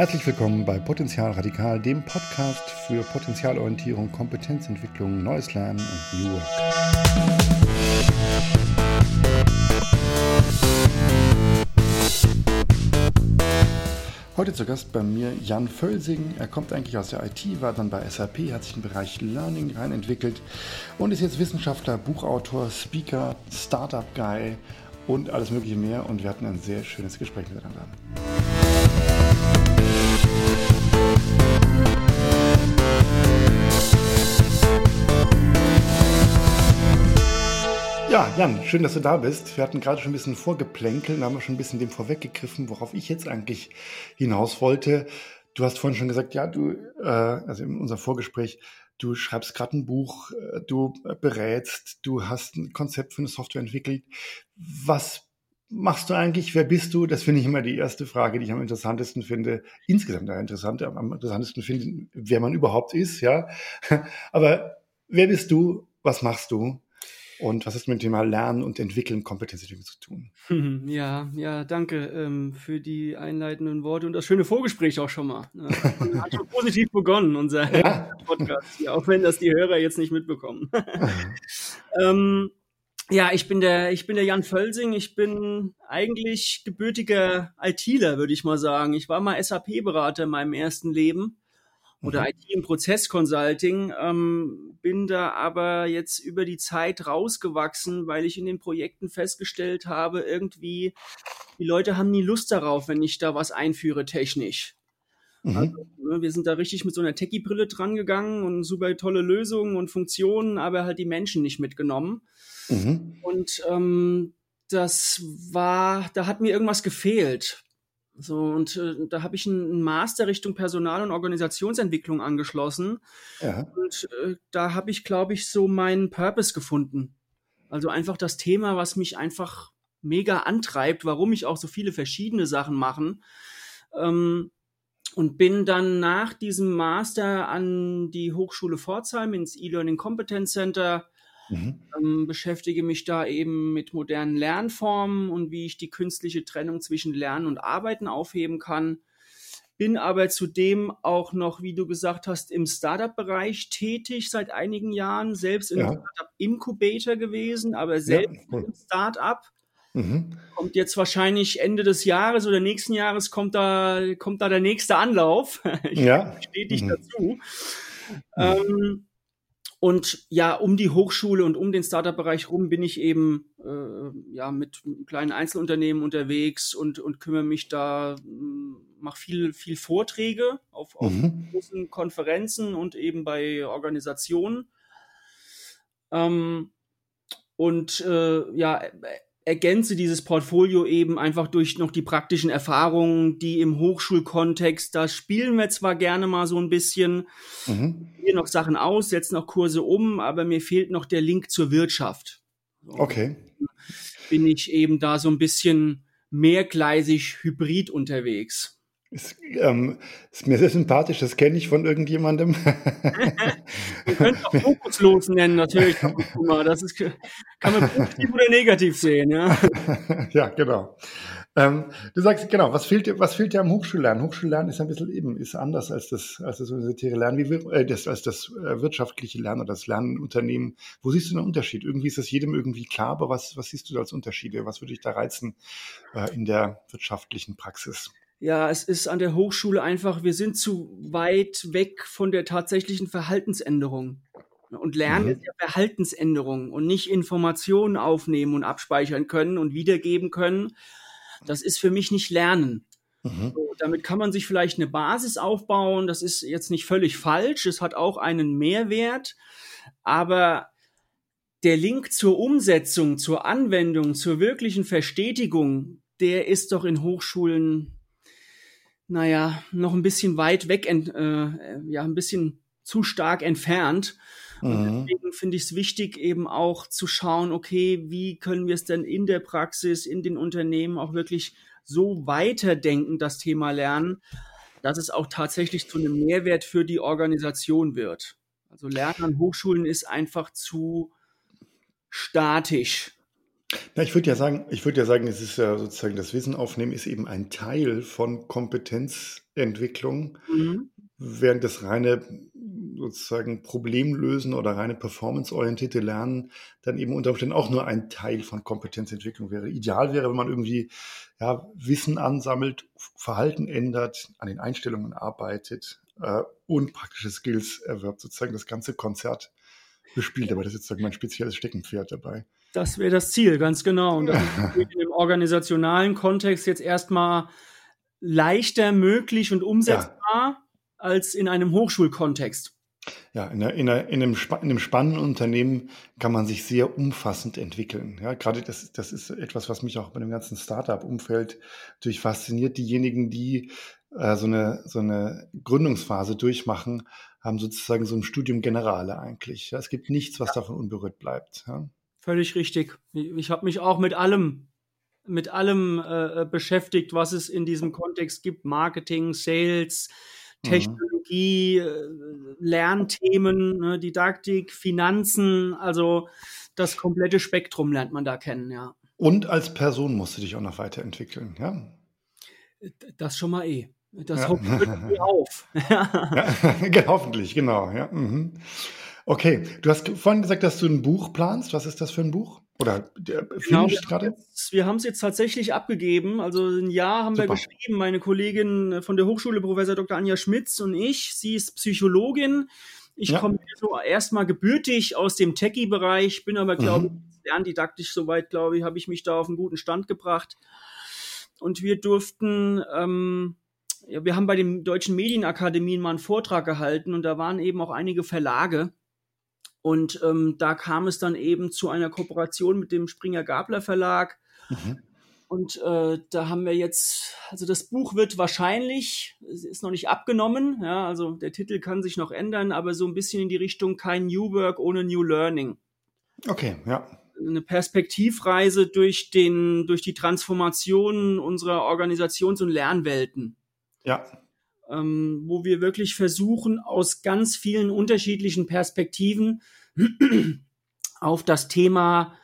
Herzlich willkommen bei Potenzial Radikal, dem Podcast für Potenzialorientierung, Kompetenzentwicklung, neues Lernen und New Work. Heute zu Gast bei mir Jan Völsing. Er kommt eigentlich aus der IT, war dann bei SAP, hat sich im Bereich Learning rein entwickelt und ist jetzt Wissenschaftler, Buchautor, Speaker, Startup-Guy und alles Mögliche mehr. Und wir hatten ein sehr schönes Gespräch miteinander. Ja, Jan, schön, dass du da bist. Wir hatten gerade schon ein bisschen vorgeplänkelt, haben wir schon ein bisschen dem vorweggegriffen, worauf ich jetzt eigentlich hinaus wollte. Du hast vorhin schon gesagt, ja, du, äh, also in unserem Vorgespräch, du schreibst gerade ein Buch, äh, du berätst, du hast ein Konzept für eine Software entwickelt. Was machst du eigentlich? Wer bist du? Das finde ich immer die erste Frage, die ich am interessantesten finde. Insgesamt der interessante, am interessantesten finde, wer man überhaupt ist, ja. Aber wer bist du? Was machst du? Und was ist mit dem Thema Lernen und Entwickeln, Kompetenzentwicklung zu tun? Ja, ja, danke ähm, für die einleitenden Worte und das schöne Vorgespräch auch schon mal. Ja, hat schon positiv begonnen, unser ja. Podcast hier, auch wenn das die Hörer jetzt nicht mitbekommen. ähm, ja, ich bin der, ich bin der Jan Völsing. Ich bin eigentlich gebürtiger ITler, würde ich mal sagen. Ich war mal SAP-Berater in meinem ersten Leben oder mhm. IT im Prozessconsulting, ähm, bin da aber jetzt über die Zeit rausgewachsen, weil ich in den Projekten festgestellt habe, irgendwie, die Leute haben nie Lust darauf, wenn ich da was einführe technisch. Mhm. Also, ne, wir sind da richtig mit so einer Techie-Brille dran gegangen und super tolle Lösungen und Funktionen, aber halt die Menschen nicht mitgenommen. Mhm. Und ähm, das war, da hat mir irgendwas gefehlt. So, und äh, da habe ich einen Master Richtung Personal- und Organisationsentwicklung angeschlossen. Ja. Und äh, da habe ich, glaube ich, so meinen Purpose gefunden. Also einfach das Thema, was mich einfach mega antreibt, warum ich auch so viele verschiedene Sachen machen. Ähm, und bin dann nach diesem Master an die Hochschule Pforzheim ins E-Learning Competence Center Mhm. Ähm, beschäftige mich da eben mit modernen Lernformen und wie ich die künstliche Trennung zwischen Lernen und Arbeiten aufheben kann. Bin aber zudem auch noch, wie du gesagt hast, im Startup-Bereich tätig seit einigen Jahren, selbst im ja. Startup-Incubator gewesen, aber selbst ja, cool. im Startup. Mhm. Kommt jetzt wahrscheinlich Ende des Jahres oder nächsten Jahres kommt da, kommt da der nächste Anlauf. ich ja. bestätige mhm. dazu. Mhm. Ähm, und ja, um die Hochschule und um den Startup-Bereich rum bin ich eben äh, ja mit kleinen Einzelunternehmen unterwegs und, und kümmere mich da, hm, mache viel, viel Vorträge auf, auf mhm. großen Konferenzen und eben bei Organisationen. Ähm, und äh, ja, ergänze dieses Portfolio eben einfach durch noch die praktischen Erfahrungen, die im Hochschulkontext, da spielen wir zwar gerne mal so ein bisschen, mhm. hier noch Sachen aus, setzen noch Kurse um, aber mir fehlt noch der Link zur Wirtschaft. Okay. Bin ich eben da so ein bisschen mehrgleisig hybrid unterwegs. Ist, ähm, ist, mir sehr sympathisch, das kenne ich von irgendjemandem. Wir können auch fokuslos nennen, natürlich. Das ist, kann man positiv oder negativ sehen, ja. ja, genau. Ähm, du sagst, genau, was fehlt dir, was fehlt dir am Hochschullernen? Hochschullernen ist ein bisschen eben, ist anders als das, als das universitäre Lernen, wie, äh, das, als das äh, wirtschaftliche Lernen oder das Lernen in Unternehmen. Wo siehst du einen Unterschied? Irgendwie ist das jedem irgendwie klar, aber was, was siehst du da als Unterschiede? Was würde dich da reizen äh, in der wirtschaftlichen Praxis? Ja, es ist an der Hochschule einfach, wir sind zu weit weg von der tatsächlichen Verhaltensänderung. Und Lernen mhm. ist ja Verhaltensänderung und nicht Informationen aufnehmen und abspeichern können und wiedergeben können. Das ist für mich nicht Lernen. Mhm. So, damit kann man sich vielleicht eine Basis aufbauen. Das ist jetzt nicht völlig falsch. Es hat auch einen Mehrwert. Aber der Link zur Umsetzung, zur Anwendung, zur wirklichen Verstetigung, der ist doch in Hochschulen naja, noch ein bisschen weit weg, äh, ja, ein bisschen zu stark entfernt. Und mhm. deswegen finde ich es wichtig, eben auch zu schauen, okay, wie können wir es denn in der Praxis, in den Unternehmen auch wirklich so weiterdenken, das Thema Lernen, dass es auch tatsächlich zu einem Mehrwert für die Organisation wird. Also Lernen an Hochschulen ist einfach zu statisch. Na, ich würde ja sagen ich würde ja sagen, es ist ja sozusagen das Wissen aufnehmen ist eben ein Teil von Kompetenzentwicklung, Mhm. während das reine sozusagen Problemlösen oder reine performanceorientierte Lernen dann eben unter Umständen auch nur ein Teil von Kompetenzentwicklung wäre. Ideal wäre, wenn man irgendwie, ja, Wissen ansammelt, Verhalten ändert, an den Einstellungen arbeitet, äh, und praktische Skills erwirbt, sozusagen das ganze Konzert bespielt. Aber das ist sozusagen mein spezielles Steckenpferd dabei. Das wäre das Ziel, ganz genau. Und das ist im organisationalen Kontext jetzt erstmal leichter möglich und umsetzbar ja. als in einem Hochschulkontext. Ja, in, einer, in, einer, in, einem, in, einem, spannenden Unternehmen kann man sich sehr umfassend entwickeln. Ja, gerade das, das ist etwas, was mich auch bei dem ganzen Startup-Umfeld natürlich fasziniert. Diejenigen, die äh, so, eine, so eine Gründungsphase durchmachen, haben sozusagen so ein Studium Generale eigentlich. Ja, es gibt nichts, was davon unberührt bleibt. Ja. Völlig richtig. Ich habe mich auch mit allem mit allem äh, beschäftigt, was es in diesem Kontext gibt. Marketing, Sales, mhm. Technologie, mhm. Lernthemen, ne, Didaktik, Finanzen, also das komplette Spektrum lernt man da kennen, ja. Und als Person musst du dich auch noch weiterentwickeln, ja? Das schon mal eh. Das ja. hoffe ich auf. ja, hoffentlich, genau. Ja. Mhm. Okay, du hast vorhin gesagt, dass du ein Buch planst. Was ist das für ein Buch? Oder der genau, gerade? Wir haben es jetzt tatsächlich abgegeben. Also ein Jahr haben Super. wir geschrieben. Meine Kollegin von der Hochschule, Professor Dr. Anja Schmitz und ich. Sie ist Psychologin. Ich ja. komme so erstmal gebürtig aus dem Techie-Bereich, bin aber, glaube ich, mhm. lerndidaktisch soweit, glaube ich, habe ich mich da auf einen guten Stand gebracht. Und wir durften ähm, ja, wir haben bei den deutschen Medienakademien mal einen Vortrag gehalten und da waren eben auch einige Verlage. Und ähm, da kam es dann eben zu einer Kooperation mit dem Springer Gabler Verlag. Mhm. Und äh, da haben wir jetzt, also das Buch wird wahrscheinlich, es ist noch nicht abgenommen, ja, also der Titel kann sich noch ändern, aber so ein bisschen in die Richtung kein New Work ohne New Learning. Okay, ja. Eine Perspektivreise durch den, durch die Transformation unserer Organisations- und Lernwelten. Ja. Ähm, wo wir wirklich versuchen, aus ganz vielen unterschiedlichen Perspektiven auf das Thema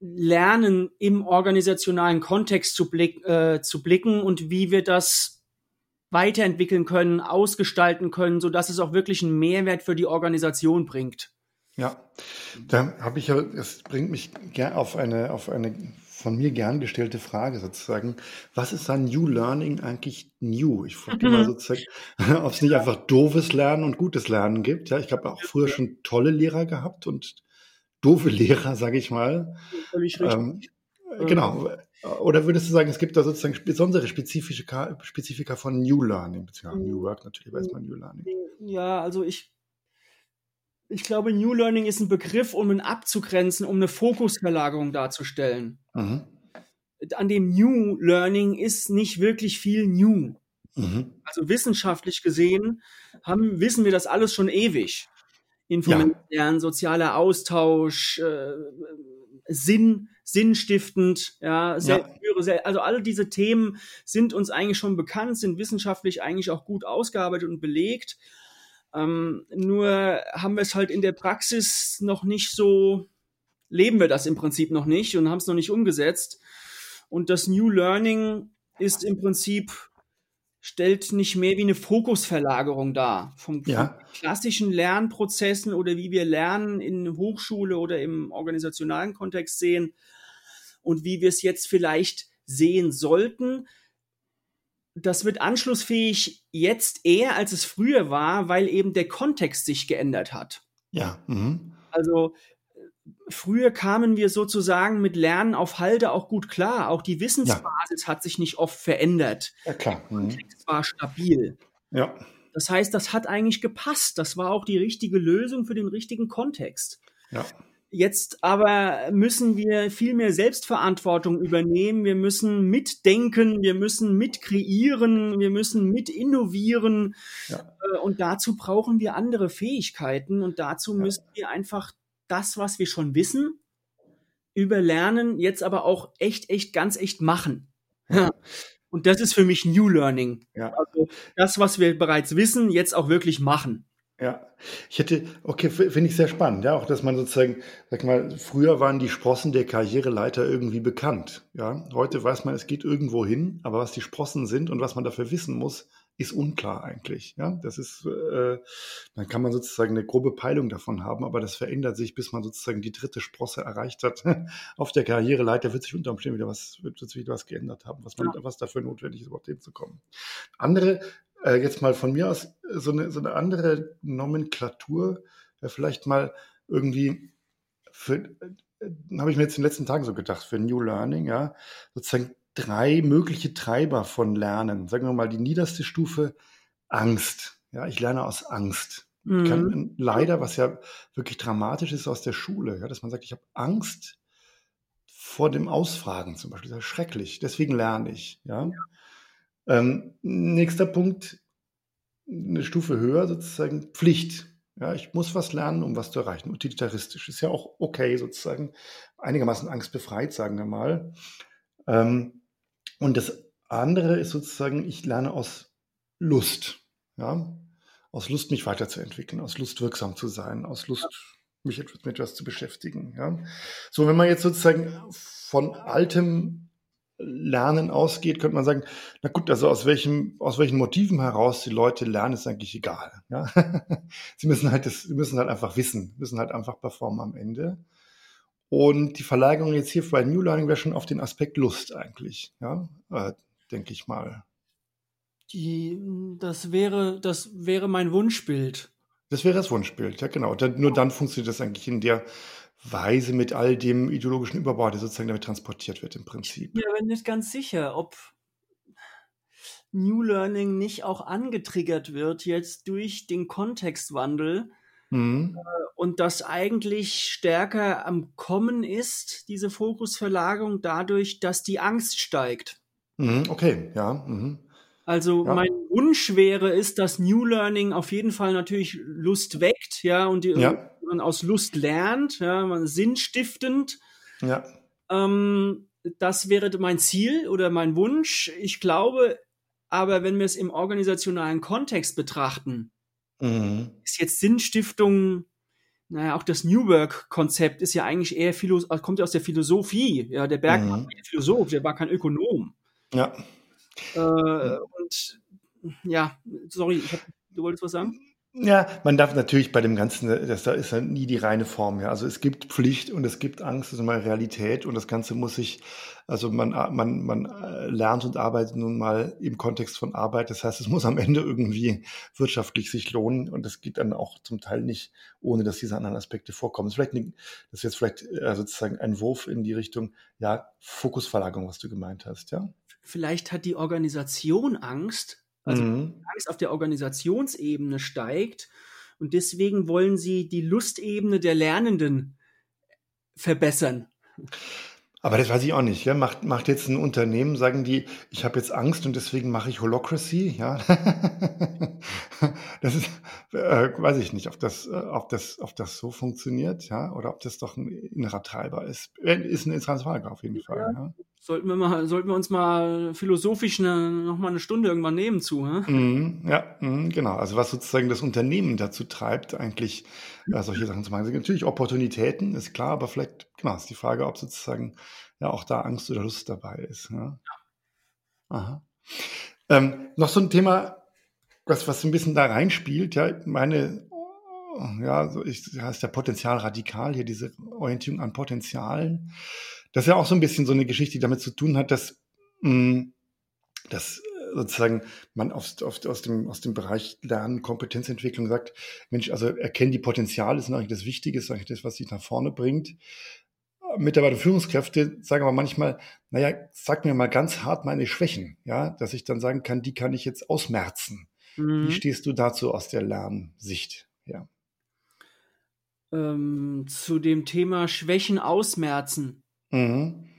Lernen im organisationalen Kontext zu, blick, äh, zu blicken und wie wir das weiterentwickeln können, ausgestalten können, so dass es auch wirklich einen Mehrwert für die Organisation bringt. Ja, da habe ich ja, es bringt mich gerne auf eine, auf eine von mir gern gestellte Frage sozusagen. Was ist an New Learning eigentlich new? Ich frage mhm. mal sozusagen, ob es nicht einfach doofes Lernen und gutes Lernen gibt. Ja, ich habe auch früher schon tolle Lehrer gehabt und doofe Lehrer, sage ich mal. Völlig richtig. Ähm, genau. Oder würdest du sagen, es gibt da sozusagen besondere Spezifika, Spezifika von New Learning, beziehungsweise New Work natürlich, weiß man New Learning. Ja, also ich ich glaube, New Learning ist ein Begriff, um ihn abzugrenzen, um eine Fokusverlagerung darzustellen. Mhm. An dem New Learning ist nicht wirklich viel New. Mhm. Also wissenschaftlich gesehen haben, wissen wir das alles schon ewig. Informieren, ja. sozialer Austausch, äh, Sinn, sinnstiftend, ja, ja. also alle diese Themen sind uns eigentlich schon bekannt, sind wissenschaftlich eigentlich auch gut ausgearbeitet und belegt. Ähm, nur haben wir es halt in der Praxis noch nicht so, leben wir das im Prinzip noch nicht und haben es noch nicht umgesetzt. Und das New Learning ist im Prinzip, stellt nicht mehr wie eine Fokusverlagerung dar. Vom, ja. klassischen Lernprozessen oder wie wir Lernen in Hochschule oder im organisationalen Kontext sehen und wie wir es jetzt vielleicht sehen sollten das wird anschlussfähig jetzt eher, als es früher war, weil eben der Kontext sich geändert hat. Ja. Mhm. Also früher kamen wir sozusagen mit Lernen auf Halde auch gut klar. Auch die Wissensbasis ja. hat sich nicht oft verändert. Ja, klar. Mhm. Der Kontext war stabil. Ja. Das heißt, das hat eigentlich gepasst. Das war auch die richtige Lösung für den richtigen Kontext. Ja. Jetzt aber müssen wir viel mehr Selbstverantwortung übernehmen. Wir müssen mitdenken, wir müssen mitkreieren, wir müssen mit innovieren. Ja. Äh, und dazu brauchen wir andere Fähigkeiten und dazu müssen wir einfach das, was wir schon wissen, überlernen, jetzt aber auch echt, echt, ganz echt machen. Ja. Und das ist für mich New Learning. Ja. Also das, was wir bereits wissen, jetzt auch wirklich machen. Ja, ich hätte, okay, finde ich sehr spannend, ja, auch dass man sozusagen, sag mal, früher waren die Sprossen der Karriereleiter irgendwie bekannt, ja. Heute weiß man, es geht irgendwo hin, aber was die Sprossen sind und was man dafür wissen muss, ist unklar eigentlich, ja. Das ist, äh, dann kann man sozusagen eine grobe Peilung davon haben, aber das verändert sich, bis man sozusagen die dritte Sprosse erreicht hat. Auf der Karriereleiter wird sich unter Umständen wieder was, wird sich wieder was geändert haben, was man, ja. was dafür notwendig ist, überhaupt hinzukommen. Andere äh, jetzt mal von mir aus so eine, so eine andere Nomenklatur, äh, vielleicht mal irgendwie für, äh, habe ich mir jetzt in den letzten Tagen so gedacht, für New Learning, ja, sozusagen drei mögliche Treiber von Lernen. Sagen wir mal, die niederste Stufe Angst. Ja, ich lerne aus Angst. Mhm. Kann, leider, was ja wirklich dramatisch ist aus der Schule, ja, dass man sagt, ich habe Angst vor dem Ausfragen zum Beispiel. Das ist schrecklich. Deswegen lerne ich. Ja. Ähm, nächster Punkt, eine Stufe höher sozusagen Pflicht. Ja, ich muss was lernen, um was zu erreichen. Utilitaristisch ist ja auch okay sozusagen, einigermaßen angstbefreit, sagen wir mal. Ähm, und das andere ist sozusagen, ich lerne aus Lust. Ja, aus Lust, mich weiterzuentwickeln, aus Lust, wirksam zu sein, aus Lust, mich mit etwas zu beschäftigen. Ja. So, wenn man jetzt sozusagen von altem Lernen ausgeht, könnte man sagen, na gut, also aus welchem, aus welchen Motiven heraus die Leute lernen, ist eigentlich egal. Ja? sie müssen halt das, sie müssen halt einfach wissen, müssen halt einfach performen am Ende. Und die Verlagerung jetzt hier bei New Learning wäre schon auf den Aspekt Lust eigentlich, ja, äh, denke ich mal. Die, das wäre, das wäre mein Wunschbild. Das wäre das Wunschbild, ja genau. Dann, nur dann funktioniert das eigentlich in der Weise mit all dem ideologischen Überbau, der sozusagen damit transportiert wird im Prinzip. Ja, ich bin nicht ganz sicher, ob New Learning nicht auch angetriggert wird jetzt durch den Kontextwandel mhm. Äh, und das eigentlich stärker am Kommen ist, diese Fokusverlagerung, dadurch, dass die Angst steigt. Mhm, okay, ja. Mhm. Also ja. mein Wunsch wäre es, dass New Learning auf jeden Fall natürlich Lust weckt, ja, und die, ja man aus Lust lernt, ja, man sinnstiftend. Ja. Ähm, das wäre mein Ziel oder mein Wunsch. Ich glaube, aber wenn wir es im organisationalen Kontext betrachten, mhm. ist jetzt Sinnstiftung, naja, auch das New Work-Konzept ist ja eigentlich eher kommt ja aus der Philosophie. Ja, der Bergmann mhm. war Philosoph, der war kein Ökonom. Ja. Äh, und ja, sorry, hab, du wolltest was sagen? Ja, man darf natürlich bei dem Ganzen, das da ist ja nie die reine Form. Ja. Also es gibt Pflicht und es gibt Angst, das ist mal Realität und das Ganze muss sich, also man, man, man äh, lernt und arbeitet nun mal im Kontext von Arbeit. Das heißt, es muss am Ende irgendwie wirtschaftlich sich lohnen und das geht dann auch zum Teil nicht, ohne dass diese anderen Aspekte vorkommen. Das ist, vielleicht, eine, das ist jetzt vielleicht äh, sozusagen ein Wurf in die Richtung, ja, Fokusverlagerung, was du gemeint hast, ja. Vielleicht hat die Organisation Angst, also mhm. Angst auf der Organisationsebene steigt und deswegen wollen sie die Lustebene der Lernenden verbessern. Aber das weiß ich auch nicht. Ja? Macht, macht jetzt ein Unternehmen, sagen die, ich habe jetzt Angst und deswegen mache ich Holocracy. Ja? das ist, äh, weiß ich nicht, ob das, äh, ob, das, ob das so funktioniert ja? oder ob das doch ein innerer Treiber ist. Äh, ist eine interessante Frage auf jeden Fall. Ja. Ja? Sollten, wir mal, sollten wir uns mal philosophisch eine, noch mal eine Stunde irgendwann nehmen zu. Hä? Mm, ja, mm, genau. Also was sozusagen das Unternehmen dazu treibt, eigentlich äh, solche Sachen zu machen. Natürlich Opportunitäten, ist klar, aber vielleicht, genau, ist die Frage, ob sozusagen ja auch da Angst oder Lust dabei ist. Ja? Aha. Ähm, noch so ein Thema, was, was ein bisschen da reinspielt, ja, meine, ja, so ich, heißt der Potenzial radikal, hier diese Orientierung an Potenzialen. Das ist ja auch so ein bisschen so eine Geschichte, die damit zu tun hat, dass, mh, mm, dass sozusagen man aus, aus, aus, dem, aus dem Bereich Lernen, Kompetenzentwicklung sagt, Mensch, also erkennen die Potenziale, ist eigentlich das Wichtige, ist eigentlich das, was sich nach vorne bringt. Mitarbeiter Führungskräfte sagen aber manchmal, naja, sag mir mal ganz hart meine Schwächen, ja, dass ich dann sagen kann, die kann ich jetzt ausmerzen. Mhm. Wie stehst du dazu aus der Lernsicht? Ja. Ähm, zu dem Thema Schwächen ausmerzen. Mhm.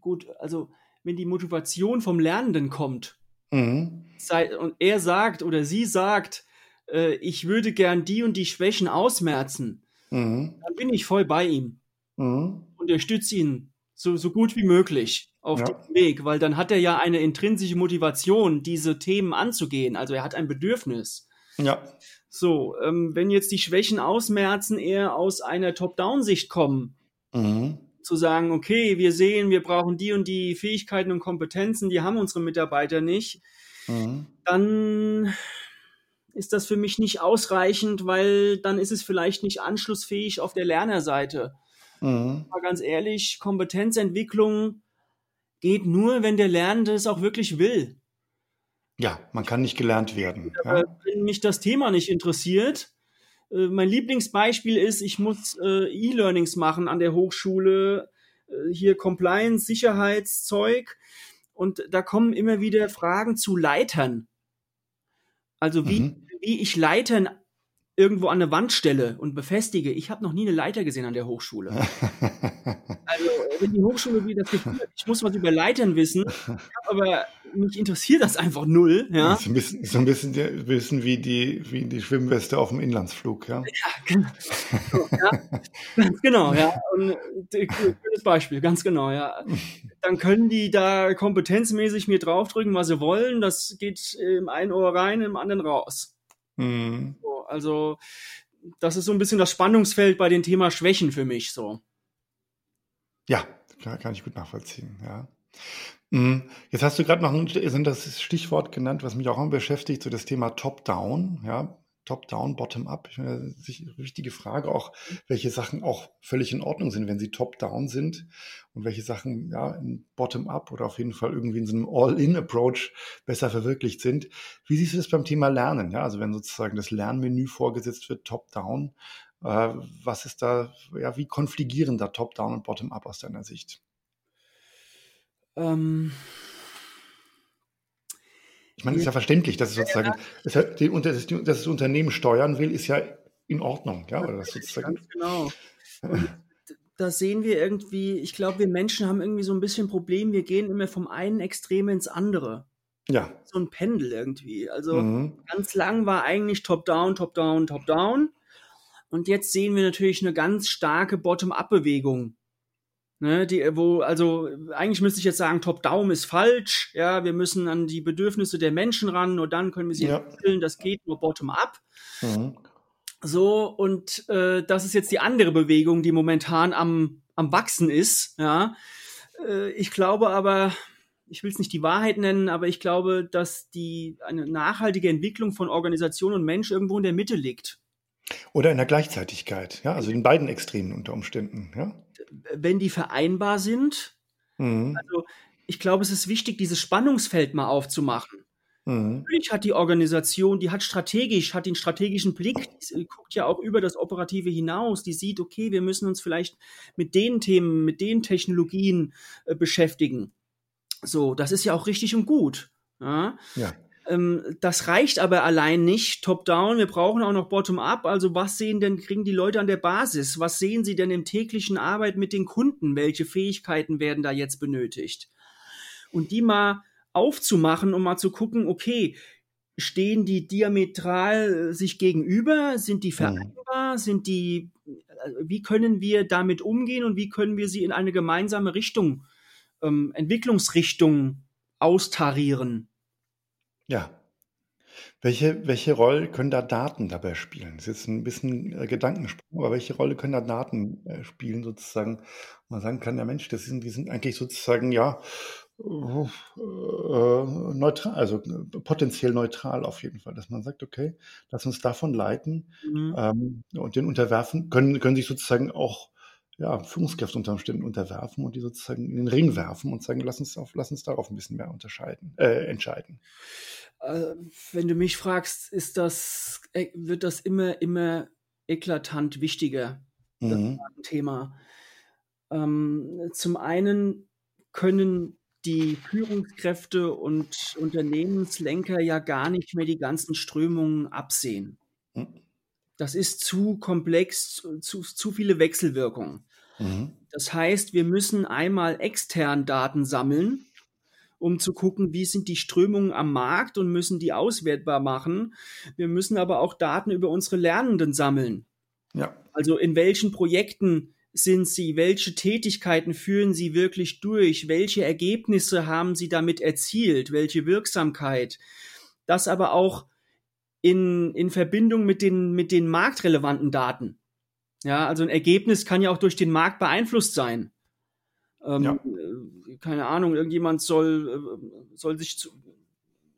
Gut, also wenn die Motivation vom Lernenden kommt mhm. sei, und er sagt oder sie sagt, äh, ich würde gern die und die Schwächen ausmerzen, mhm. dann bin ich voll bei ihm. Mhm. Unterstütze ihn so, so gut wie möglich. auf ja. dem Weg, weil dann hat er ja eine intrinsische Motivation, diese Themen anzugehen. Also er hat ein Bedürfnis. Ja. So, ähm, wenn jetzt die Schwächen ausmerzen eher aus einer Top-Down-Sicht kommen, mhm. zu sagen, okay, wir sehen, wir brauchen die und die Fähigkeiten und Kompetenzen, die haben unsere Mitarbeiter nicht, mhm. dann ist das für mich nicht ausreichend, weil dann ist es vielleicht nicht anschlussfähig auf der Lernerseite. Mhm. Mal ganz ehrlich, Kompetenzentwicklung geht nur, wenn der Lernende es auch wirklich will. Ja, man kann nicht gelernt werden. Ja. Wenn mich das Thema nicht interessiert, äh, mein Lieblingsbeispiel ist, ich muss äh, E-Learnings machen an der Hochschule, äh, hier Compliance, Sicherheitszeug und da kommen immer wieder Fragen zu Leitern. Also wie, mhm. wie ich Leitern irgendwo an eine Wand stelle und befestige. Ich habe noch nie eine Leiter gesehen an der Hochschule. also wenn die Hochschule wie das Gefühl hat, ich muss was über Leitern wissen, aber mich interessiert das einfach null. Ja? So ein bisschen, so ein bisschen, ein bisschen wie, die, wie die Schwimmweste auf dem Inlandsflug. Ja, ja genau. So, ja. Ganz genau, ja. Und, äh, schönes Beispiel, ganz genau, ja. Dann können die da kompetenzmäßig mir draufdrücken, was sie wollen. Das geht im einen Ohr rein, im anderen raus. Mhm. So, also das ist so ein bisschen das Spannungsfeld bei dem Thema Schwächen für mich so. Ja, kann ich gut nachvollziehen, ja. Mhm. Jetzt hast du gerade noch ein, das Stichwort genannt, was mich auch immer beschäftigt, so das Thema Top-Down, ja. Top-down, Bottom-up. Wichtige Frage auch, welche Sachen auch völlig in Ordnung sind, wenn sie Top-down sind und welche Sachen ja in Bottom-up oder auf jeden Fall irgendwie in so einem All-in-Approach besser verwirklicht sind. Wie siehst du das beim Thema Lernen? Ja, also wenn sozusagen das Lernmenü vorgesetzt wird, Top-down, äh, was ist da, ja, wie konfligieren da Top-down und Bottom-up aus deiner Sicht? Ähm ich meine, es ist ja verständlich, dass es sozusagen, dass, das Unternehmen steuern will, ist ja in Ordnung, ja, oder das sozusagen. Ganz genau. da sehen wir irgendwie, ich glaube, wir Menschen haben irgendwie so ein bisschen Problem, wir gehen immer vom einen Extrem ins andere. Ja. So ein Pendel irgendwie. Also mhm. ganz lang war eigentlich Top-Down, Top-Down, Top-Down. Und jetzt sehen wir natürlich eine ganz starke Bottom-up-Bewegung. Ne, die, wo, also eigentlich müsste ich jetzt sagen, Top-Down ist falsch. Ja, wir müssen an die Bedürfnisse der Menschen ran, nur dann können wir sie ja. entwickeln. Das geht nur bottom-up. Mhm. So, und äh, das ist jetzt die andere Bewegung, die momentan am, am Wachsen ist. Ja. Äh, ich glaube aber, ich will es nicht die Wahrheit nennen, aber ich glaube, dass die eine nachhaltige Entwicklung von Organisation und Mensch irgendwo in der Mitte liegt. Oder in der Gleichzeitigkeit, ja, also in beiden Extremen unter Umständen, ja wenn die vereinbar sind. Mhm. Also ich glaube, es ist wichtig, dieses Spannungsfeld mal aufzumachen. Mhm. Natürlich hat die Organisation, die hat strategisch, hat den strategischen Blick, die guckt ja auch über das Operative hinaus, die sieht, okay, wir müssen uns vielleicht mit den Themen, mit den Technologien äh, beschäftigen. So, das ist ja auch richtig und gut. Ja. ja. Ähm, das reicht aber allein nicht top-down. Wir brauchen auch noch bottom-up. Also was sehen denn, kriegen die Leute an der Basis? Was sehen sie denn im täglichen Arbeit mit den Kunden? Welche Fähigkeiten werden da jetzt benötigt? Und die mal aufzumachen und mal zu gucken, okay, stehen die diametral sich gegenüber? Sind die mhm. vereinbar? Sind die, äh, wie können wir damit umgehen und wie können wir sie in eine gemeinsame Richtung, ähm, Entwicklungsrichtung austarieren? Ja. Welche, welche Rolle können da Daten dabei spielen? Das ist jetzt ein bisschen äh, Gedankensprung, aber welche Rolle können da Daten äh, spielen, sozusagen? Man sagen kann, ja Mensch, das sind, die sind eigentlich sozusagen ja äh, neutral, also äh, potenziell neutral auf jeden Fall, dass man sagt, okay, lass uns davon leiten Mhm. ähm, und den unterwerfen, können, können sich sozusagen auch ja, Führungskräfte unter Umständen unterwerfen und die sozusagen in den Ring werfen und sagen, lass uns, auf, lass uns darauf ein bisschen mehr unterscheiden, äh, entscheiden. Äh, wenn du mich fragst, ist das, äh, wird das immer, immer eklatant wichtiger, das mhm. Thema. Ähm, zum einen können die Führungskräfte und Unternehmenslenker ja gar nicht mehr die ganzen Strömungen absehen. Mhm. Das ist zu komplex, zu, zu viele Wechselwirkungen. Mhm. Das heißt, wir müssen einmal extern Daten sammeln, um zu gucken, wie sind die Strömungen am Markt und müssen die auswertbar machen. Wir müssen aber auch Daten über unsere Lernenden sammeln. Ja. Also in welchen Projekten sind sie, welche Tätigkeiten führen sie wirklich durch, welche Ergebnisse haben sie damit erzielt, welche Wirksamkeit. Das aber auch in, in Verbindung mit den, mit den marktrelevanten Daten. Ja, also ein Ergebnis kann ja auch durch den Markt beeinflusst sein. Ähm, ja. Äh, keine Ahnung, irgendjemand soll, äh, soll sich zu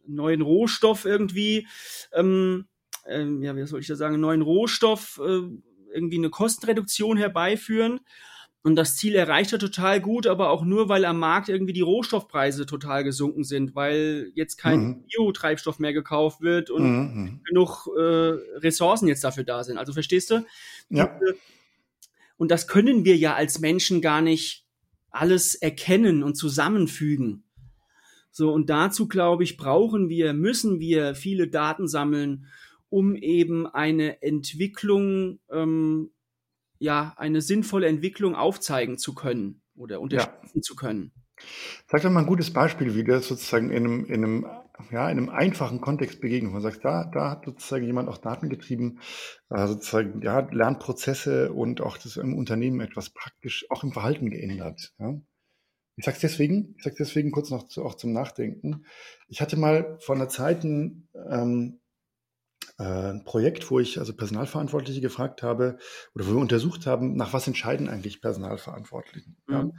neuen Rohstoff irgendwie, ähm, äh, ja, wie soll ich da sagen, neuen Rohstoff äh, irgendwie eine Kostenreduktion herbeiführen. Und das Ziel erreicht er total gut, aber auch nur, weil am Markt irgendwie die Rohstoffpreise total gesunken sind, weil jetzt kein mhm. Biotreibstoff mehr gekauft wird und mhm. genug äh, Ressourcen jetzt dafür da sind. Also verstehst du? Ja. Und das können wir ja als Menschen gar nicht alles erkennen und zusammenfügen. So, und dazu, glaube ich, brauchen wir, müssen wir viele Daten sammeln, um eben eine Entwicklung ähm, ja eine sinnvolle Entwicklung aufzeigen zu können oder unterstützen ja. zu können. Sag doch mal ein gutes Beispiel, wie das sozusagen in einem, in einem, ja, in einem einfachen Kontext begegnet. Man sagt, da, da hat sozusagen jemand auch Daten getrieben, äh, sozusagen, ja, Lernprozesse und auch das im Unternehmen etwas praktisch auch im Verhalten geändert. Ja. Ich sag's deswegen, ich sag's deswegen kurz noch zu, auch zum Nachdenken. Ich hatte mal vor einer Zeit ein, ähm, äh, ein Projekt, wo ich also Personalverantwortliche gefragt habe oder wo wir untersucht haben, nach was entscheiden eigentlich Personalverantwortlichen. Mhm. Ja?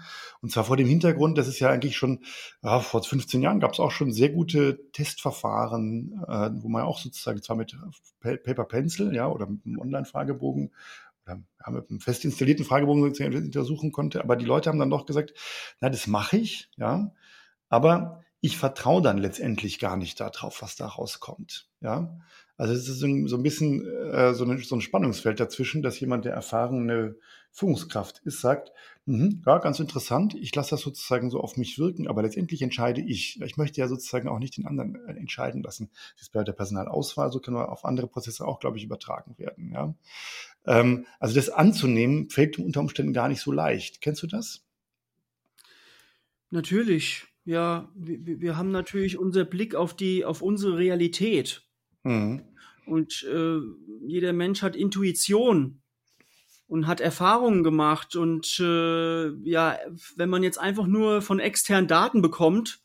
Und zwar vor dem Hintergrund, dass es ja eigentlich schon, ja, vor 15 Jahren gab es auch schon sehr gute Testverfahren, äh, wo man auch sozusagen zwar mit Paper Pencil ja, oder mit einem Online-Fragebogen oder ja, mit einem fest installierten Fragebogen untersuchen konnte, aber die Leute haben dann doch gesagt, na, das mache ich, ja, aber ich vertraue dann letztendlich gar nicht darauf, was da rauskommt. Ja, also es ist so ein, bisschen äh, so, ein, so, ein, Spannungsfeld dazwischen, dass jemand, der erfahrene Führungskraft ist, sagt, mh, ja, ganz interessant, ich lasse das sozusagen so auf mich wirken, aber letztendlich entscheide ich. Ich möchte ja sozusagen auch nicht den anderen äh, entscheiden lassen. Das ist bei der Personalauswahl, so können wir auf andere Prozesse auch, glaube ich, übertragen werden. Ja? Ähm, also das anzunehmen, fällt unter Umständen gar nicht so leicht. Kennst du das? Natürlich. Ja, wir, wir haben natürlich unser Blick auf die, auf unsere Realität. Mhm. Und äh, jeder Mensch hat Intuition und hat Erfahrungen gemacht. Und äh, ja, wenn man jetzt einfach nur von externen Daten bekommt,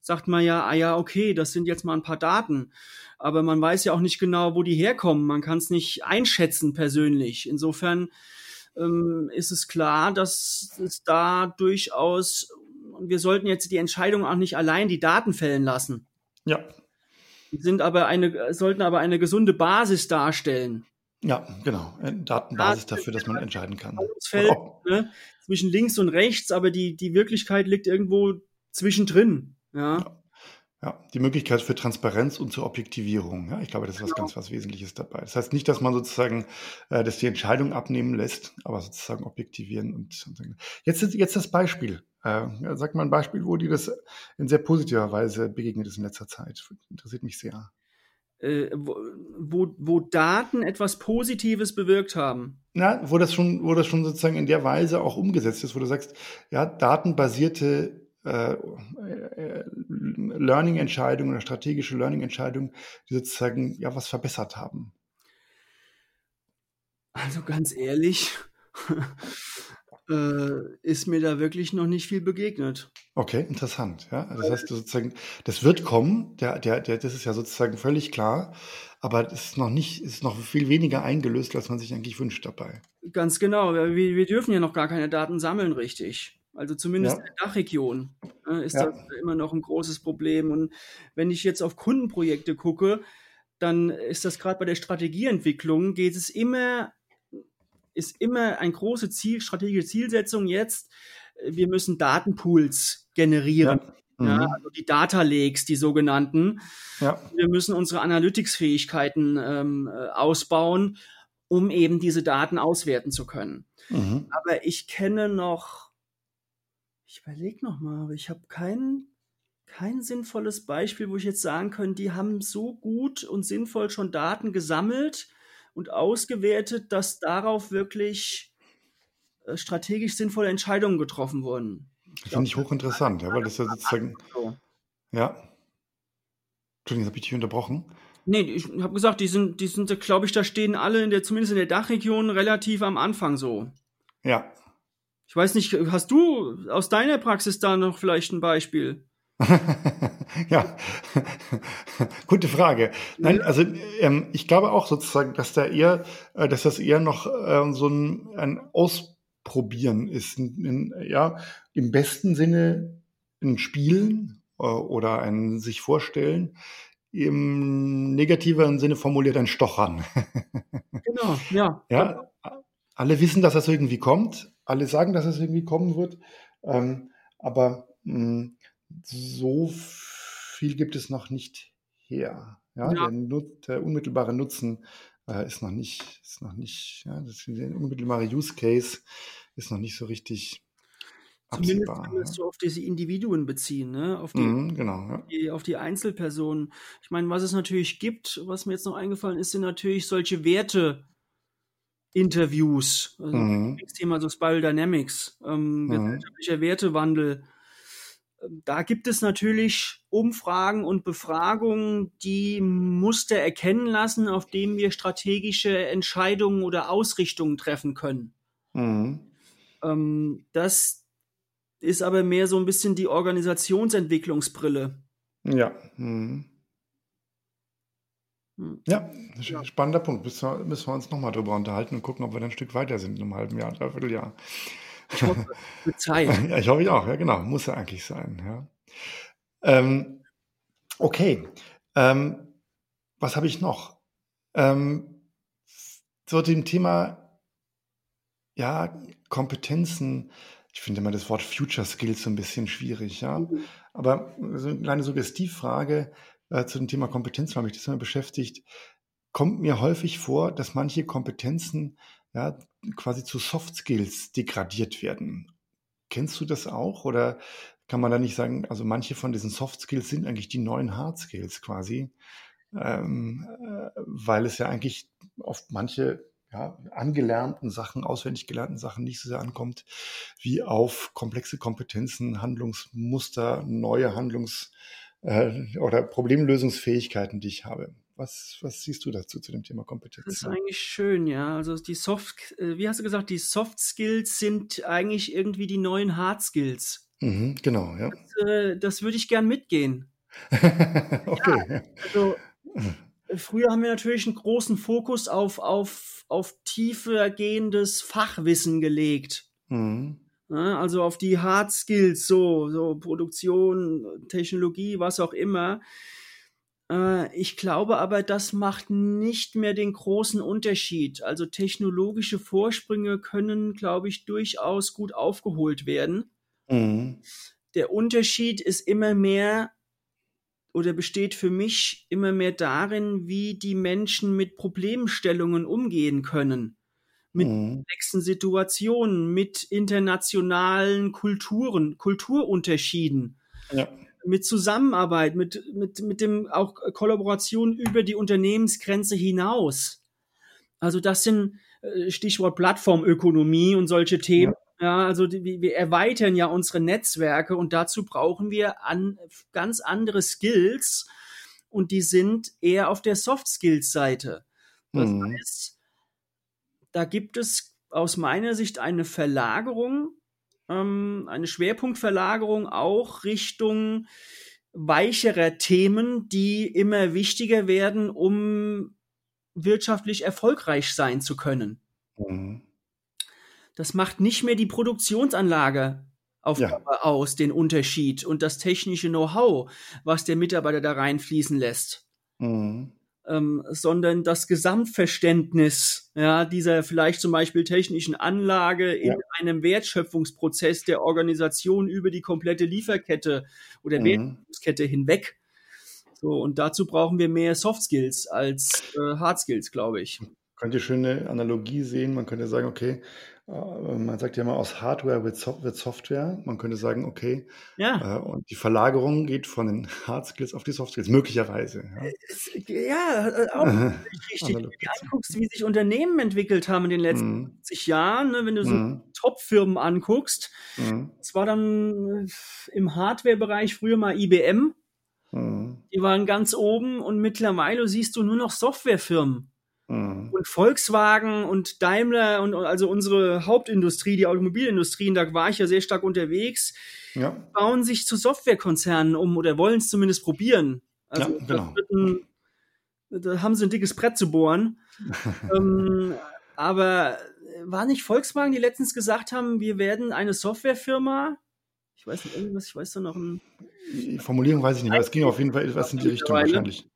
sagt man ja, ah ja, okay, das sind jetzt mal ein paar Daten. Aber man weiß ja auch nicht genau, wo die herkommen. Man kann es nicht einschätzen persönlich. Insofern ähm, ist es klar, dass es da durchaus, und wir sollten jetzt die Entscheidung auch nicht allein die Daten fällen lassen. Ja sind aber eine, sollten aber eine gesunde Basis darstellen. Ja, genau. Eine Datenbasis ja, dafür, dass man entscheiden kann. Feld, ne, zwischen links und rechts, aber die, die Wirklichkeit liegt irgendwo zwischendrin. Ja. ja. Ja, die Möglichkeit für Transparenz und zur Objektivierung. Ja, ich glaube, das ist was genau. ganz was Wesentliches dabei. Das heißt nicht, dass man sozusagen, äh, dass die Entscheidung abnehmen lässt, aber sozusagen objektivieren und, und jetzt jetzt das Beispiel. Äh, sag mal ein Beispiel, wo dir das in sehr positiver Weise begegnet ist in letzter Zeit. Interessiert mich sehr. Äh, wo, wo Daten etwas Positives bewirkt haben. Na, wo das schon, wo das schon sozusagen in der Weise auch umgesetzt ist, wo du sagst, ja, datenbasierte Learning-Entscheidungen oder strategische Learning-Entscheidungen, die sozusagen ja was verbessert haben? Also ganz ehrlich, äh, ist mir da wirklich noch nicht viel begegnet. Okay, interessant. Ja, das heißt sozusagen, das wird kommen. Der, der, der, das ist ja sozusagen völlig klar. Aber es ist noch nicht, ist noch viel weniger eingelöst, als man sich eigentlich wünscht dabei. Ganz genau. Wir, wir dürfen ja noch gar keine Daten sammeln, richtig. Also zumindest ja. in der Dachregion ne, ist ja. das immer noch ein großes Problem. Und wenn ich jetzt auf Kundenprojekte gucke, dann ist das gerade bei der Strategieentwicklung, geht es immer, ist immer ein großes Ziel, strategische Zielsetzung jetzt, wir müssen Datenpools generieren. Ja. Mhm. Ja, also die Data Lakes, die sogenannten. Ja. Wir müssen unsere Analytics-Fähigkeiten ähm, äh, ausbauen, um eben diese Daten auswerten zu können. Mhm. Aber ich kenne noch ich überlege nochmal, aber ich habe kein, kein sinnvolles Beispiel, wo ich jetzt sagen könnte, die haben so gut und sinnvoll schon Daten gesammelt und ausgewertet, dass darauf wirklich äh, strategisch sinnvolle Entscheidungen getroffen wurden. Das finde ich hochinteressant, ja, weil das ja sozusagen. Ja. Entschuldigung, habe ich dich unterbrochen? Nee, ich habe gesagt, die sind, die sind, glaube ich, da stehen alle in der, zumindest in der Dachregion relativ am Anfang so. Ja, Ich weiß nicht, hast du aus deiner Praxis da noch vielleicht ein Beispiel? ja, gute Frage. Nein, also ähm, ich glaube auch sozusagen, dass da eher, äh, dass das eher noch äh, so ein, ein Ausprobieren ist. In, in, ja, im besten Sinne ein Spielen äh, oder ein sich vorstellen. Im negativeren Sinne formuliert ein Stochern. genau, ja. Ja, alle wissen, dass das irgendwie kommt. Alle sagen, dass es irgendwie kommen wird. Ähm, aber mh, hm, so viel gibt es noch nicht her. Ja, ja. Der, der, unmittelbare Nutzen äh, ist noch nicht, ist noch nicht, ja, das, der unmittelbare Use Case ist noch nicht so richtig Zumindest absehbar. Zumindest ja. so auf diese Individuen beziehen, ne? auf, die, mhm, genau, ja. die, auf die Einzelpersonen. Ich meine, was es natürlich gibt, was mir jetzt noch eingefallen ist, sind natürlich solche Werte. Interviews, also mhm. das Thema so Spiral Dynamics, ähm, mhm. gesellschaftlicher Wertewandel, da gibt es natürlich Umfragen und Befragungen, die Muster erkennen lassen, auf denen wir strategische Entscheidungen oder Ausrichtungen treffen können. Mhm. Ähm, das ist aber mehr so ein bisschen die Organisationsentwicklungsbrille. Ja. Mhm. Hm. Ja, ja, spannender Punkt. Müssen wir, müssen wir uns nochmal drüber unterhalten und gucken, ob wir dann ein Stück weiter sind in einem halben Jahr, dreiviertel Jahr. Ich hoffe, mit Zeit. ja, ich hoffe ich auch, ja, genau. Muss ja eigentlich sein, ja. Ähm, okay. Ähm, was habe ich noch? Ähm, so dem Thema, ja, Kompetenzen. Ich finde immer das Wort Future Skills so ein bisschen schwierig, ja. Mhm. Aber so eine kleine Suggestivfrage äh, zu dem Thema Kompetenzen, habe ich das immer beschäftigt. Kommt mir häufig vor, dass manche Kompetenzen ja, quasi zu Soft Skills degradiert werden. Kennst du das auch oder kann man da nicht sagen, also manche von diesen Soft Skills sind eigentlich die neuen Hard Skills quasi, ähm, äh, weil es ja eigentlich auf manche ja, angelernten Sachen, auswendig gelernten Sachen nicht so sehr ankommt, wie auf komplexe Kompetenzen, Handlungsmuster, neue Handlungs- äh, oder Problemlösungsfähigkeiten, die ich habe. Was, was siehst du dazu zu dem Thema Kompetenz? Das ist eigentlich schön, ja. Also die Soft, äh, wie hast du gesagt, die Soft Skills sind eigentlich irgendwie die neuen Hard Skills. Mhm, genau, ja. Das, äh, das würde ich gern mitgehen. okay. Ja, also früher haben wir natürlich einen großen Fokus auf, auf, auf tiefer gehendes Fachwissen gelegt. Mhm. Also auf die Hard Skills, so, so Produktion, Technologie, was auch immer. Äh, ich glaube aber, das macht nicht mehr den großen Unterschied. Also technologische Vorsprünge können, glaube ich, durchaus gut aufgeholt werden. Mhm. Der Unterschied ist immer mehr oder besteht für mich immer mehr darin, wie die Menschen mit Problemstellungen umgehen können. Mit mhm. komplexen Situationen, mit internationalen Kulturen, Kulturunterschieden. Ja mit Zusammenarbeit, mit, mit, mit dem auch Kollaboration über die Unternehmensgrenze hinaus. Also das sind äh, Stichwort Plattformökonomie und solche Themen. Ja, ja also die, wir erweitern ja unsere Netzwerke und dazu brauchen wir an, ganz andere Skills und die sind eher auf der Soft Skills Seite. Das mhm. heißt, da gibt es aus meiner Sicht eine Verlagerung ähm, eine Schwerpunktverlagerung auch Richtung weicherer Themen, die immer wichtiger werden, um wirtschaftlich erfolgreich sein zu können. Mhm. Das macht nicht mehr die Produktionsanlage auf ja. aus, den Unterschied und das technische Know-how, was der Mitarbeiter da reinfließen lässt. Mhm ähm, sondern das Gesamtverständnis ja, dieser vielleicht zum Beispiel technischen Anlage in ja. einem Wertschöpfungsprozess der Organisation über die komplette Lieferkette oder mhm. Wertschöpfungskette hinweg. So, und dazu brauchen wir mehr Soft Skills als äh, Hard Skills, glaube ich. Man könnte schöne Analogie sehen. Man könnte sagen, okay, man sagt ja immer, aus Hardware wird, Software. Man könnte sagen, okay, ja. Äh, und die Verlagerung geht von den Hard Skills auf die Soft Skills, möglicherweise. Ja, ja äh, auch richtig. Wenn du dir anguckst, wie sich Unternehmen entwickelt haben in den letzten mhm. 50 Jahren, ne, wenn du so mhm. Top-Firmen anguckst, mhm. es war dann im Hardware-Bereich früher mal IBM. Mhm. Die waren ganz oben und mittlerweile siehst du nur noch Softwarefirmen. Mhm. Und Volkswagen und Daimler und also unsere Hauptindustrie, die Automobilindustrie, da war ich ja sehr stark unterwegs, ja. bauen sich zu Softwarekonzernen um oder wollen es zumindest probieren. Also ja, genau. ein, da haben sie ein dickes Brett zu bohren. ähm, aber war nicht Volkswagen, die letztens gesagt haben, wir werden eine Softwarefirma? Ich weiß nicht, irgendwas, ich weiß da noch ein. Die Formulierung weiß ich nicht, aber es ging auf jeden Fall etwas in die Richtung wahrscheinlich.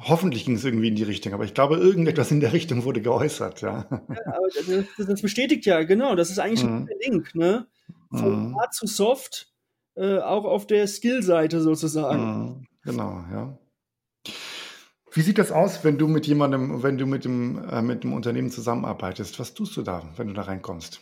Hoffentlich ging es irgendwie in die Richtung, aber ich glaube, irgendetwas in der Richtung wurde geäußert, ja. ja aber das, das, bestätigt ja, genau, das ist eigentlich mhm. ein Link, ne? Von mhm. hart zu soft, äh, auch auf der Skill-Seite sozusagen. Mhm. Genau, ja. Wie sieht das aus, wenn du mit jemandem, wenn du mit dem, äh, mit dem Unternehmen zusammenarbeitest? Was tust du da, wenn du da reinkommst?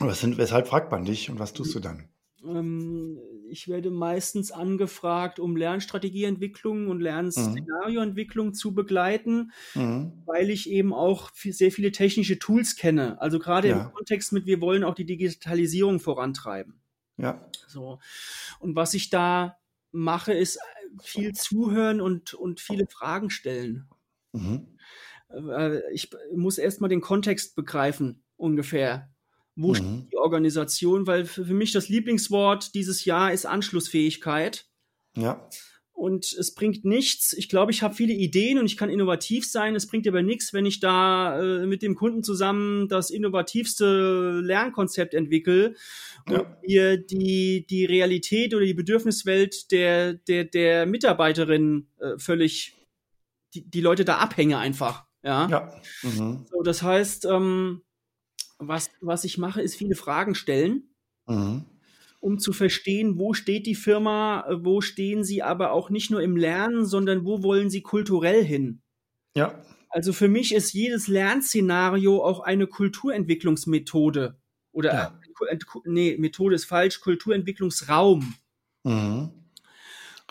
Was sind, weshalb fragt man dich und was tust du dann? Ähm, ich werde meistens angefragt, um Lernstrategieentwicklung und Lernszenarioentwicklung mhm. zu begleiten, mhm. weil ich eben auch sehr viele technische Tools kenne. Also gerade ja. im Kontext mit, wir wollen auch die Digitalisierung vorantreiben. Ja. So. Und was ich da mache, ist viel zuhören und, und viele Fragen stellen. Mhm. Äh, ich muss erstmal den Kontext begreifen, ungefähr. Wo mhm. steht die Organisation? Weil für, für mich das Lieblingswort dieses Jahr ist Anschlussfähigkeit. Ja. Und es bringt nichts. Ich glaube, ich habe viele Ideen und ich kann innovativ sein. Es bringt aber nichts, wenn ich da äh, mit dem Kunden zusammen das innovativste Lernkonzept entwickle ja. und wir die, die Realität oder die Bedürfniswelt der, der, der Mitarbeiterin äh, völlig, die, die Leute da abhänge einfach. Ja. ja. Mhm. So, das heißt, ähm, was, was ich mache, ist viele Fragen stellen. Mhm um zu verstehen, wo steht die Firma, wo stehen sie aber auch nicht nur im Lernen, sondern wo wollen sie kulturell hin. Ja. Also für mich ist jedes Lernszenario auch eine Kulturentwicklungsmethode. Oder, ja. nee, Methode ist falsch, Kulturentwicklungsraum. Mhm.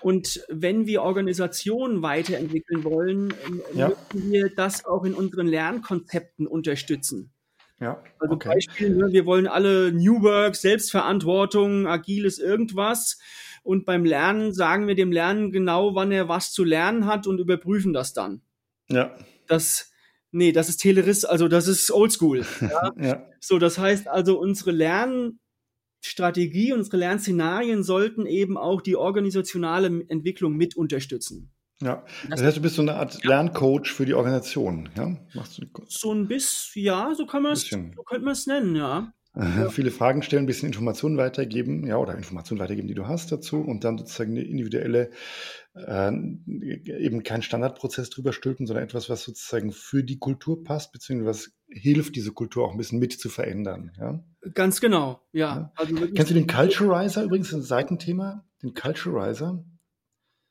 Und wenn wir Organisationen weiterentwickeln wollen, ja. müssen wir das auch in unseren Lernkonzepten unterstützen. Ja, also okay. Beispiel, ne, wir wollen alle New Work, Selbstverantwortung, agiles irgendwas. Und beim Lernen sagen wir dem Lernen genau, wann er was zu lernen hat und überprüfen das dann. Ja. Das, nee, das ist Teleriss, also das ist Oldschool. Ja? ja. So, das heißt also, unsere Lernstrategie, unsere Lernszenarien sollten eben auch die organisationale Entwicklung mit unterstützen. Ja, das heißt, du bist so eine Art Lerncoach für die Organisation, ja? Machst du so ein bisschen, ja, so kann man es, so könnte man es nennen, ja. ja. Viele Fragen stellen, ein bisschen Informationen weitergeben, ja, oder Informationen weitergeben, die du hast dazu und dann sozusagen eine individuelle, äh, eben kein Standardprozess drüber stülpen, sondern etwas, was sozusagen für die Kultur passt, beziehungsweise was hilft, diese Kultur auch ein bisschen mit zu verändern, ja. Ganz genau, ja. ja. Also Kennst du den Culturizer übrigens, ein Seitenthema? Den Culturizer?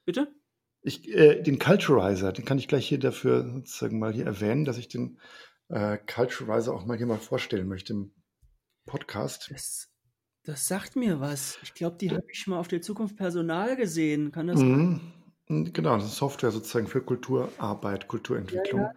Bitte? Ich, äh, den Culturizer, den kann ich gleich hier dafür sozusagen mal hier erwähnen, dass ich den äh, Culturizer auch mal hier mal vorstellen möchte im Podcast. Das, das sagt mir was. Ich glaube, die habe ich mal auf der Zukunft Personal gesehen. Kann das mhm. Genau, das ist Software sozusagen für Kulturarbeit, Kulturentwicklung. Ja, ja.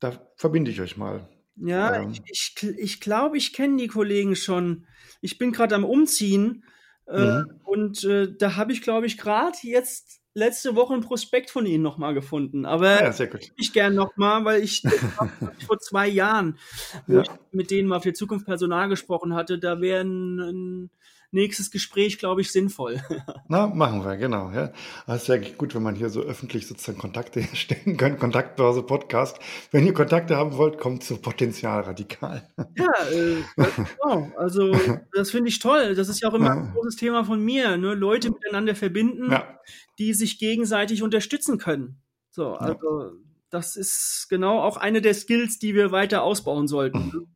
Da verbinde ich euch mal. Ja, ähm. ich, ich, ich glaube, ich kenne die Kollegen schon. Ich bin gerade am Umziehen äh, mhm. und äh, da habe ich, glaube ich, gerade jetzt letzte Woche ein Prospekt von Ihnen nochmal gefunden. Aber ja, sehr gut. ich gern nochmal, weil ich vor zwei Jahren, wo ja. ich mit denen mal für Zukunft Personal gesprochen hatte, da wäre ein, ein nächstes Gespräch, glaube ich, sinnvoll. Na, machen wir, genau. Ja. Das ist ja gut, wenn man hier so öffentlich sozusagen Kontakte herstellen kann. Kontaktbörse Podcast. Wenn ihr Kontakte haben wollt, kommt zu Potenzial radikal. Ja, äh, genau. Also, das finde ich toll. Das ist ja auch immer ja. ein großes Thema von mir. Ne? Leute miteinander verbinden, ja. die sich gegenseitig unterstützen können. So, also, das ist genau auch eine der Skills, die wir weiter ausbauen sollten.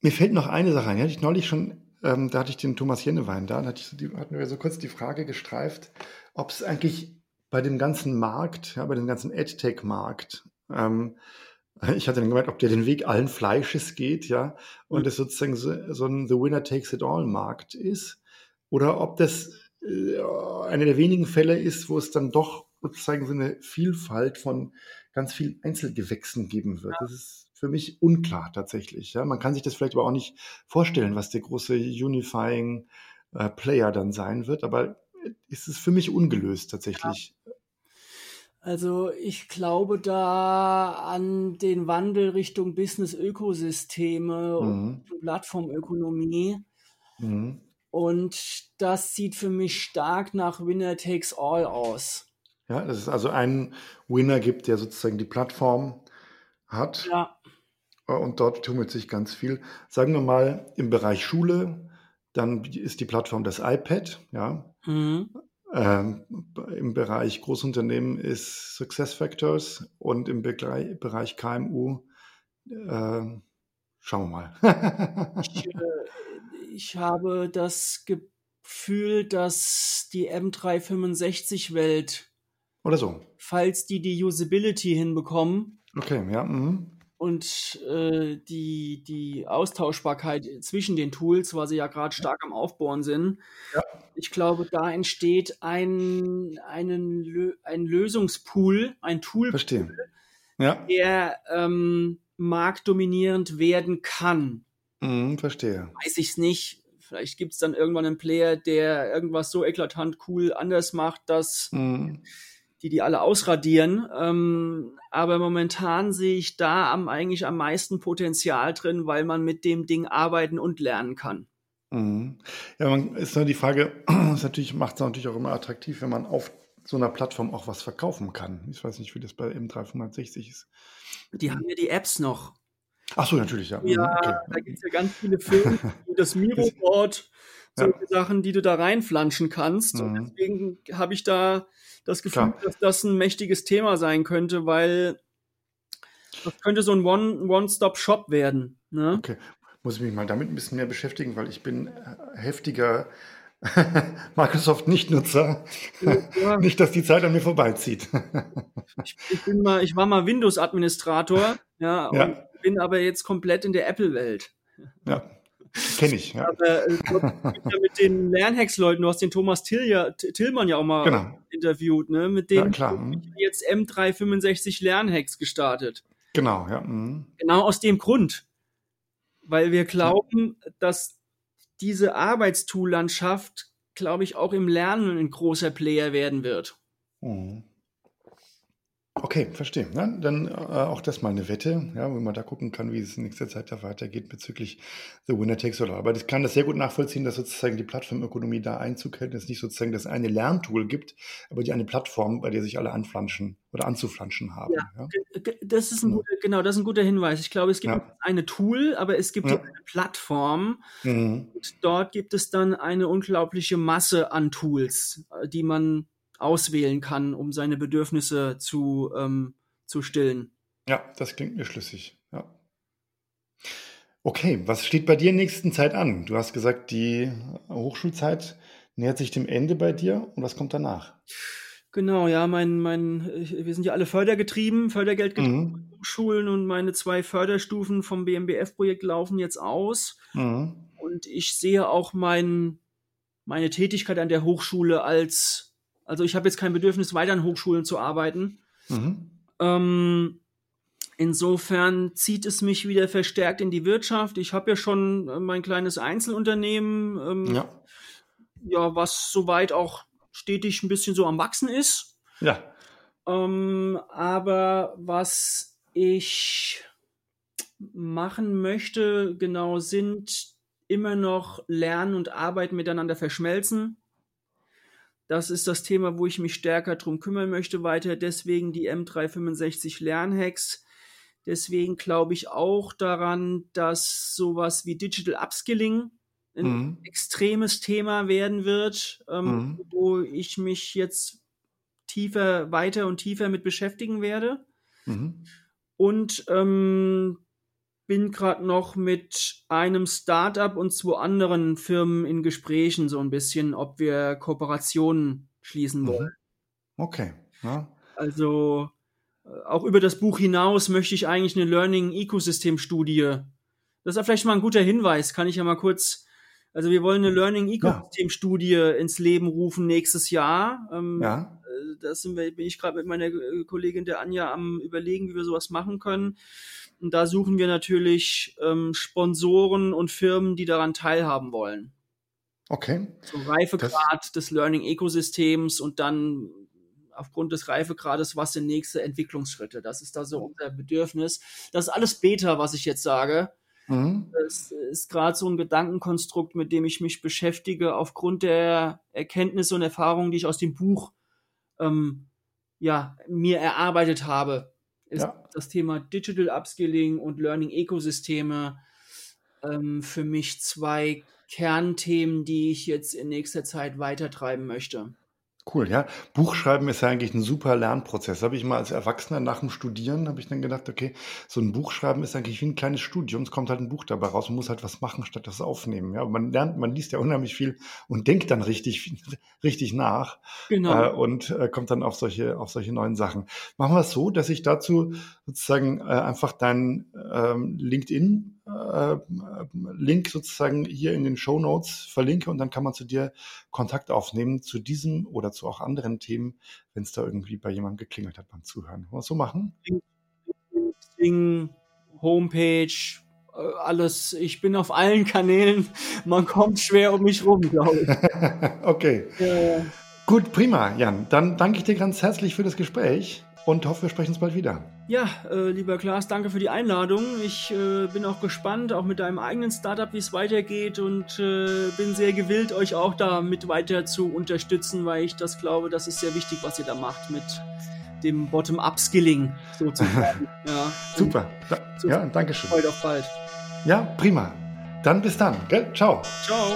Mir fällt noch eine Sache ein. Die hatte ich neulich schon ähm, da hatte ich den Thomas Jennewein da, da hatte ich so die, hatten wir so kurz die Frage gestreift, ob es eigentlich bei dem ganzen Markt, ja, bei dem ganzen AdTech-Markt, ähm, ich hatte dann gemeint, ob der den Weg allen Fleisches geht, ja, und es sozusagen so, so ein The Winner Takes It All Markt ist, oder ob das äh, einer der wenigen Fälle ist, wo es dann doch sozusagen so eine Vielfalt von ganz vielen Einzelgewächsen geben wird. Ja. Das ist für mich unklar tatsächlich. Ja? Man kann sich das vielleicht aber auch nicht vorstellen, was der große Unifying äh, Player dann sein wird, aber ist es für mich ungelöst tatsächlich. Ja. Also ich glaube da an den Wandel Richtung Business-Ökosysteme mhm. und Plattformökonomie. Mhm. Und das sieht für mich stark nach Winner takes all aus. Ja, dass es also einen Winner gibt, der sozusagen die Plattform hat. Ja. Und dort tummelt sich ganz viel. Sagen wir mal im Bereich Schule, dann ist die Plattform das iPad, ja. Mhm. Ähm, Im Bereich Großunternehmen ist SuccessFactors und im Bereich, Bereich KMU äh, schauen wir mal. ich, äh, ich habe das Gefühl, dass die M365-Welt oder so, falls die die Usability hinbekommen, okay, ja, mhm und äh, die, die Austauschbarkeit zwischen den Tools, weil sie ja gerade stark am Aufbauen sind. Ja. Ich glaube, da entsteht ein, einen, ein Lösungspool, ein Tool, ja. der ähm, marktdominierend werden kann. Mhm, verstehe. Weiß ich es nicht. Vielleicht gibt es dann irgendwann einen Player, der irgendwas so eklatant cool anders macht, dass mhm die die alle ausradieren. Ähm, aber momentan sehe ich da am, eigentlich am meisten Potenzial drin, weil man mit dem Ding arbeiten und lernen kann. Mhm. Ja, man ist nur die Frage, es natürlich macht es natürlich auch immer attraktiv, wenn man auf so einer Plattform auch was verkaufen kann. Ich weiß nicht, wie das bei M360 ist. Die haben ja die Apps noch. Ach so, natürlich, ja. Ja, mhm, okay. da gibt es ja ganz viele Filme, das Miro-Board, solche ja. Sachen, die du da reinflanschen kannst. Mhm. Und deswegen habe ich da das Gefühl, Klar. dass das ein mächtiges Thema sein könnte, weil das könnte so ein One-Stop-Shop One werden. Ne? Okay, muss ich mich mal damit ein bisschen mehr beschäftigen, weil ich bin heftiger Microsoft-Nicht-Nutzer. Ja. Nicht, dass die Zeit an mir vorbeizieht. ich, ich, bin mal, ich war mal Windows-Administrator, ja, ja. bin aber jetzt komplett in der Apple-Welt. Ja. Kenne ich, ja. Äh, ja mit den Lernhacks-Leuten, du hast den Thomas Till Tillmann ja auch mal genau. interviewt, ne? Mit dem ja, jetzt M365 Lernhacks gestartet. Genau, ja. Mhm. Genau aus dem Grund. Weil wir glauben, ja. dass diese Arbeitstool-Landschaft, glaube ich, auch im Lernen ein großer Player werden wird. Mhm. Okay, verstehe. Ja, dann äh, auch das mal eine Wette, ja, wenn man da gucken kann, wie es in nächster Zeit da weitergeht bezüglich The Winner Takes All. Aber ich kann das sehr gut nachvollziehen, dass sozusagen die Plattformökonomie da Einzug hält, dass es nicht sozusagen das eine Lerntool gibt, aber die eine Plattform, bei der sich alle anflanschen oder anzuflanschen haben. Ja, ja. das ist ein guter, genau, das ist ein guter Hinweis. Ich glaube, es gibt ja. eine Tool, aber es gibt ja. eine Plattform mhm. und dort gibt es dann eine unglaubliche Masse an Tools, äh, die man auswählen kann, um seine Bedürfnisse zu, ähm, zu stillen. Ja, das klingt mir schlüssig. Ja. Okay, was steht bei dir in nächsten Zeit an? Du hast gesagt, die Hochschulzeit nähert sich dem Ende bei dir und was kommt danach? Genau, ja, mein, mein, wir sind ja alle fördergetrieben, Fördergeld getrieben, mhm. Hochschulen und meine zwei Förderstufen vom BMBF-Projekt laufen jetzt aus. Mhm. Und ich sehe auch mein, meine Tätigkeit an der Hochschule als also ich habe jetzt kein Bedürfnis, weiter an Hochschulen zu arbeiten. Mhm. Ähm, insofern zieht es mich wieder verstärkt in die Wirtschaft. Ich habe ja schon äh, mein kleines Einzelunternehmen, ähm, ja. ja, was soweit auch stetig ein bisschen so am Wachsen ist. Ja. Ähm, aber was ich machen möchte, genau, sind immer noch Lernen und Arbeiten miteinander verschmelzen. Das ist das Thema, wo ich mich stärker drum kümmern möchte weiter. Deswegen die M365 Lernhacks. Deswegen glaube ich auch daran, dass sowas wie Digital Upskilling ein mhm. extremes Thema werden wird, ähm, mhm. wo ich mich jetzt tiefer, weiter und tiefer mit beschäftigen werde. Mhm. Und ähm, bin gerade noch mit einem Startup und zwei anderen Firmen in Gesprächen so ein bisschen, ob wir Kooperationen schließen mhm. wollen. Okay. Ja. Also äh, auch über das Buch hinaus möchte ich eigentlich eine Learning Ecosystem Studie. Das ist vielleicht mal ein guter Hinweis, kann ich ja mal kurz. Also wir wollen eine Learning Ecosystem Studie ja. ins Leben rufen nächstes Jahr. Ähm, ja. Äh, da sind wir, bin ich gerade mit meiner äh, Kollegin der Anja am überlegen, wie wir sowas machen können. Und da suchen wir natürlich ähm, Sponsoren und Firmen, die daran teilhaben wollen. Okay. So Reifegrad das des Learning-Ökosystems und dann aufgrund des Reifegrades, was sind nächste Entwicklungsschritte. Das ist da so unser Bedürfnis. Das ist alles Beta, was ich jetzt sage. Mhm. Das ist gerade so ein Gedankenkonstrukt, mit dem ich mich beschäftige, aufgrund der Erkenntnisse und Erfahrungen, die ich aus dem Buch ähm, ja, mir erarbeitet habe. Ist ja. das Thema Digital Upskilling und Learning Ökosysteme ähm, für mich zwei Kernthemen, die ich jetzt in nächster Zeit weitertreiben möchte. Cool, ja. Buchschreiben ist ja eigentlich ein super Lernprozess. Habe ich mal als Erwachsener nach dem Studieren, habe ich dann gedacht, okay, so ein Buchschreiben ist eigentlich wie ein kleines Studium. Es kommt halt ein Buch dabei raus. Man muss halt was machen, statt das aufnehmen. Ja, man lernt, man liest ja unheimlich viel und denkt dann richtig, richtig nach. Genau. Äh, und äh, kommt dann auf solche, auf solche neuen Sachen. Machen wir es so, dass ich dazu sozusagen äh, einfach dein ähm, LinkedIn Link sozusagen hier in den Show Notes verlinke und dann kann man zu dir Kontakt aufnehmen zu diesem oder zu auch anderen Themen, wenn es da irgendwie bei jemandem geklingelt hat beim Zuhören. Wollen wir so machen? Ding, Homepage, äh, alles. Ich bin auf allen Kanälen. Man kommt schwer um mich rum, glaube ich. okay. Ja. Gut, prima, Jan. Dann danke ich dir ganz herzlich für das Gespräch und hoffe, wir sprechen uns bald wieder. Ja, äh, lieber Klaas, danke für die Einladung. Ich äh, bin auch gespannt, auch mit deinem eigenen Startup, wie es weitergeht und äh, bin sehr gewillt, euch auch da mit weiter zu unterstützen, weil ich das glaube, das ist sehr wichtig, was ihr da macht mit dem Bottom-Up-Skilling sozusagen. ja, Super. Da, ja, danke schön. Heute auf bald. Ja, prima. Dann bis dann. Gell? Ciao. Ciao.